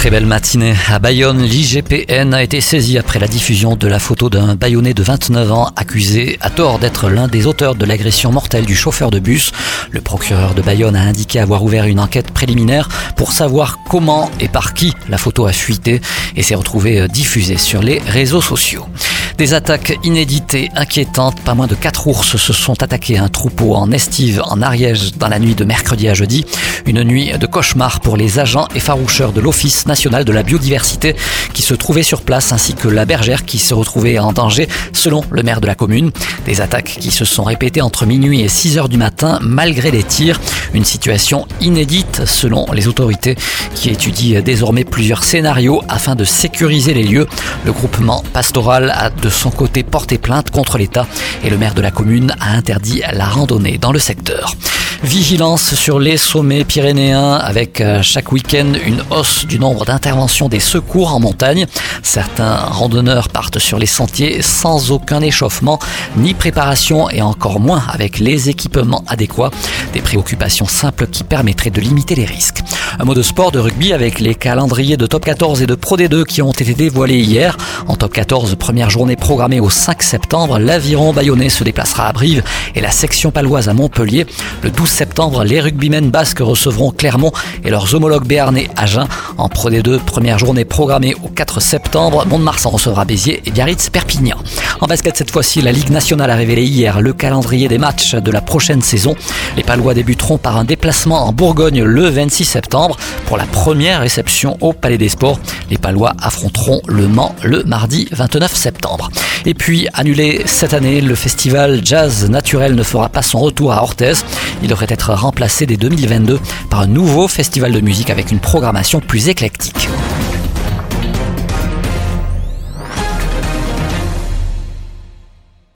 Très belle matinée. À Bayonne, l'IGPN a été saisi après la diffusion de la photo d'un Bayonnais de 29 ans accusé à tort d'être l'un des auteurs de l'agression mortelle du chauffeur de bus. Le procureur de Bayonne a indiqué avoir ouvert une enquête préliminaire pour savoir comment et par qui la photo a fuité et s'est retrouvée diffusée sur les réseaux sociaux. Des attaques inédites et inquiétantes. Pas moins de quatre ours se sont attaqués à un troupeau en estive en Ariège dans la nuit de mercredi à jeudi. Une nuit de cauchemar pour les agents et faroucheurs de l'Office national de la biodiversité qui se trouvaient sur place ainsi que la bergère qui se retrouvait en danger selon le maire de la commune. Des attaques qui se sont répétées entre minuit et 6 heures du matin malgré les tirs. Une situation inédite selon les autorités qui étudient désormais plusieurs scénarios afin de sécuriser les lieux. Le groupement pastoral a de son côté porté plainte contre l'État et le maire de la commune a interdit la randonnée dans le secteur. Vigilance sur les sommets pyrénéens avec euh, chaque week-end une hausse du nombre d'interventions des secours en montagne. Certains randonneurs partent sur les sentiers sans aucun échauffement ni préparation et encore moins avec les équipements adéquats. Des préoccupations simples qui permettraient de limiter les risques. Un mot de sport de rugby avec les calendriers de top 14 et de Pro D2 qui ont été dévoilés hier. En top 14, première journée programmée au 5 septembre, l'aviron bayonnais se déplacera à Brive et la section paloise à Montpellier. Le 12 septembre, les rugbymen basques recevront Clermont et leurs homologues béarnais Agen. En Pro D2, première journée programmée au 4 septembre, Mont-de-Marsan recevra Béziers et Biarritz Perpignan. En basket cette fois-ci, la Ligue nationale a révélé hier le calendrier des matchs de la prochaine saison. Les Palois débuteront par un déplacement en Bourgogne le 26 septembre pour la première réception au Palais des Sports. Les Palois affronteront le Mans le mardi 29 septembre. Et puis, annulé cette année, le festival Jazz Naturel ne fera pas son retour à Orthez. Il être remplacé dès 2022 par un nouveau festival de musique avec une programmation plus éclectique.